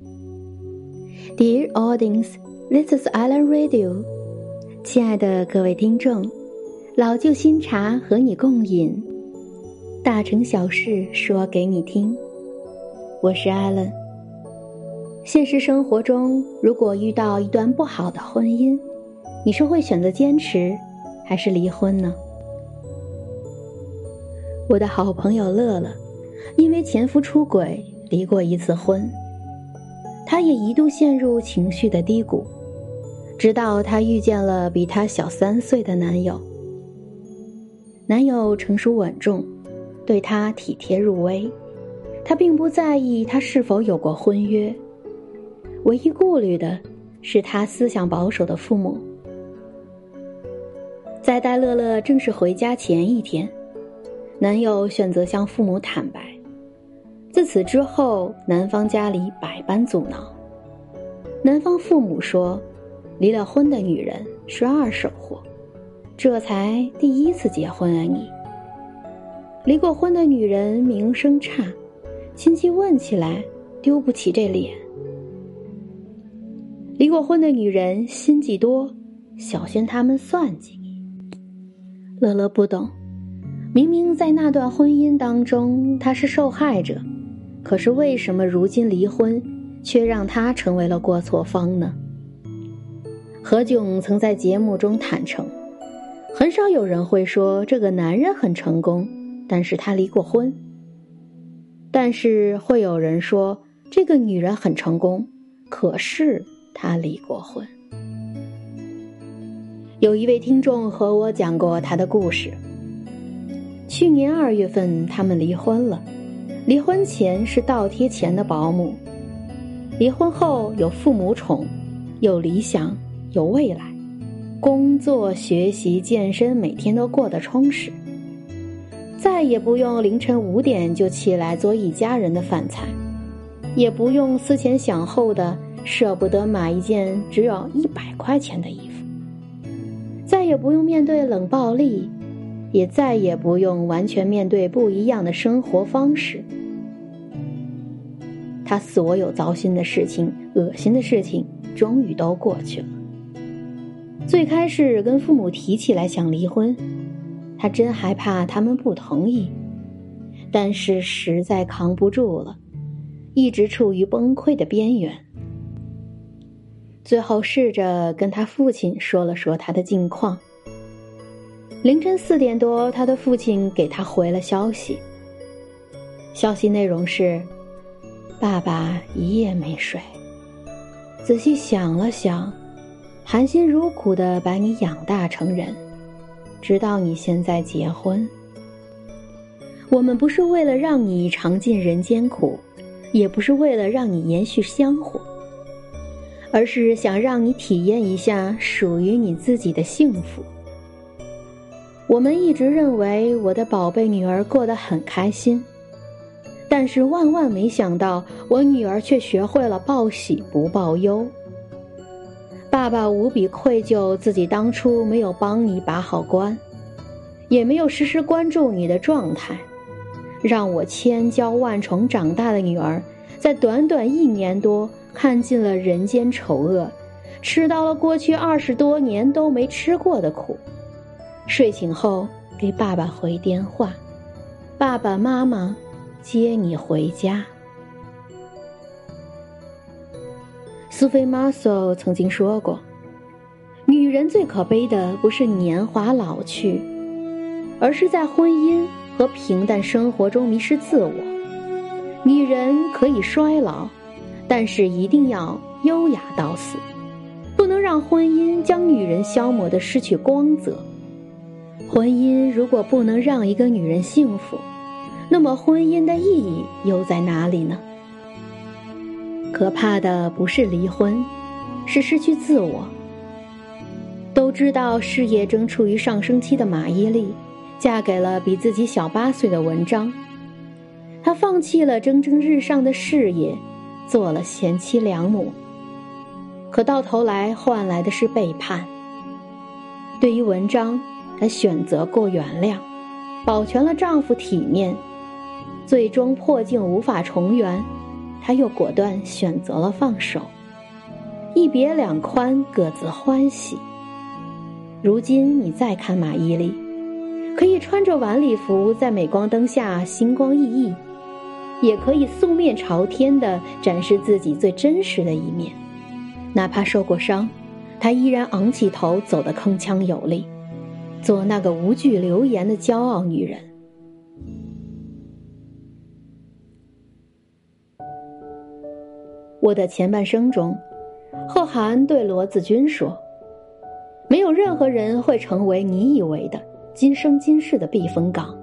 Dear audience, this is Alan Radio。亲爱的各位听众，老旧新茶和你共饮，大城小事说给你听。我是 Alan。现实生活中，如果遇到一段不好的婚姻，你是会选择坚持，还是离婚呢？我的好朋友乐乐，因为前夫出轨离过一次婚。她也一度陷入情绪的低谷，直到她遇见了比她小三岁的男友。男友成熟稳重，对她体贴入微，她并不在意他是否有过婚约，唯一顾虑的是他思想保守的父母。在戴乐乐正式回家前一天，男友选择向父母坦白。自此之后，男方家里百般阻挠。男方父母说，离了婚的女人是二手货，这才第一次结婚啊你。离过婚的女人名声差，亲戚问起来丢不起这脸。离过婚的女人心计多，小心他们算计你。乐乐不懂，明明在那段婚姻当中，她是受害者。可是为什么如今离婚，却让他成为了过错方呢？何炅曾在节目中坦诚，很少有人会说这个男人很成功，但是他离过婚。但是会有人说这个女人很成功，可是她离过婚。有一位听众和我讲过他的故事。去年二月份，他们离婚了。离婚前是倒贴钱的保姆，离婚后有父母宠，有理想，有未来，工作、学习、健身，每天都过得充实。再也不用凌晨五点就起来做一家人的饭菜，也不用思前想后的舍不得买一件只有一百块钱的衣服，再也不用面对冷暴力。也再也不用完全面对不一样的生活方式。他所有糟心的事情、恶心的事情，终于都过去了。最开始跟父母提起来想离婚，他真害怕他们不同意，但是实在扛不住了，一直处于崩溃的边缘。最后试着跟他父亲说了说他的近况。凌晨四点多，他的父亲给他回了消息。消息内容是：“爸爸一夜没睡，仔细想了想，含辛茹苦的把你养大成人，直到你现在结婚。我们不是为了让你尝尽人间苦，也不是为了让你延续香火，而是想让你体验一下属于你自己的幸福。”我们一直认为我的宝贝女儿过得很开心，但是万万没想到，我女儿却学会了报喜不报忧。爸爸无比愧疚，自己当初没有帮你把好关，也没有时时关注你的状态，让我千娇万宠长大的女儿，在短短一年多看尽了人间丑恶，吃到了过去二十多年都没吃过的苦。睡醒后给爸爸回电话，爸爸妈妈接你回家。苏菲玛索曾经说过：“女人最可悲的不是年华老去，而是在婚姻和平淡生活中迷失自我。女人可以衰老，但是一定要优雅到死，不能让婚姻将女人消磨的失去光泽。”婚姻如果不能让一个女人幸福，那么婚姻的意义又在哪里呢？可怕的不是离婚，是失去自我。都知道事业正处于上升期的马伊琍，嫁给了比自己小八岁的文章。她放弃了蒸蒸日上的事业，做了贤妻良母。可到头来换来的是背叛。对于文章。她选择过原谅，保全了丈夫体面，最终破镜无法重圆，他又果断选择了放手。一别两宽，各自欢喜。如今你再看马伊琍，可以穿着晚礼服在镁光灯下星光熠熠，也可以素面朝天的展示自己最真实的一面。哪怕受过伤，她依然昂起头走得铿锵有力，做那个无惧流言的骄傲女人。我的前半生中。贺涵对罗子君说：“没有任何人会成为你以为的今生今世的避风港，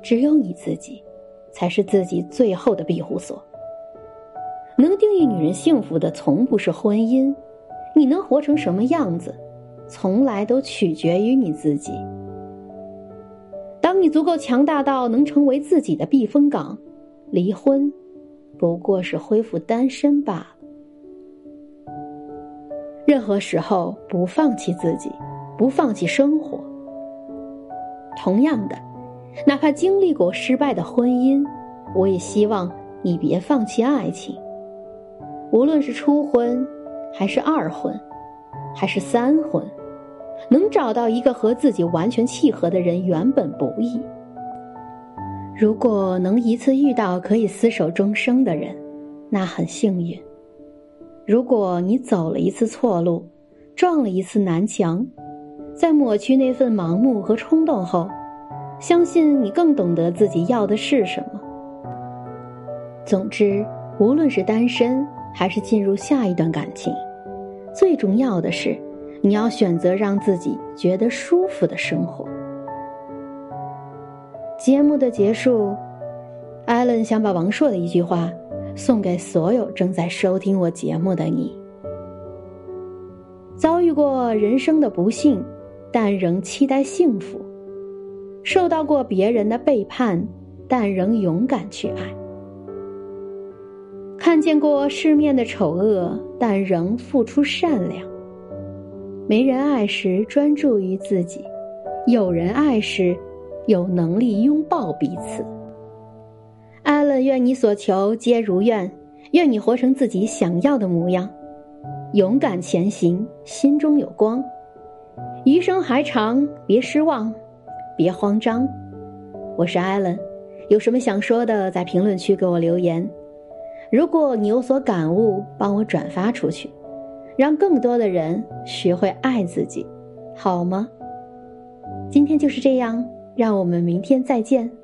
只有你自己，才是自己最后的庇护所。能定义女人幸福的，从不是婚姻，你能活成什么样子，从来都取决于你自己。当你足够强大到能成为自己的避风港，离婚，不过是恢复单身罢了。”任何时候不放弃自己，不放弃生活。同样的，哪怕经历过失败的婚姻，我也希望你别放弃爱情。无论是初婚，还是二婚，还是三婚，能找到一个和自己完全契合的人，原本不易。如果能一次遇到可以厮守终生的人，那很幸运。如果你走了一次错路，撞了一次南墙，在抹去那份盲目和冲动后，相信你更懂得自己要的是什么。总之，无论是单身还是进入下一段感情，最重要的是，你要选择让自己觉得舒服的生活。节目的结束，艾伦想把王朔的一句话。送给所有正在收听我节目的你。遭遇过人生的不幸，但仍期待幸福；受到过别人的背叛，但仍勇敢去爱；看见过世面的丑恶，但仍付出善良。没人爱时专注于自己，有人爱时有能力拥抱彼此。艾伦，愿你所求皆如愿，愿你活成自己想要的模样，勇敢前行，心中有光。余生还长，别失望，别慌张。我是艾伦，有什么想说的，在评论区给我留言。如果你有所感悟，帮我转发出去，让更多的人学会爱自己，好吗？今天就是这样，让我们明天再见。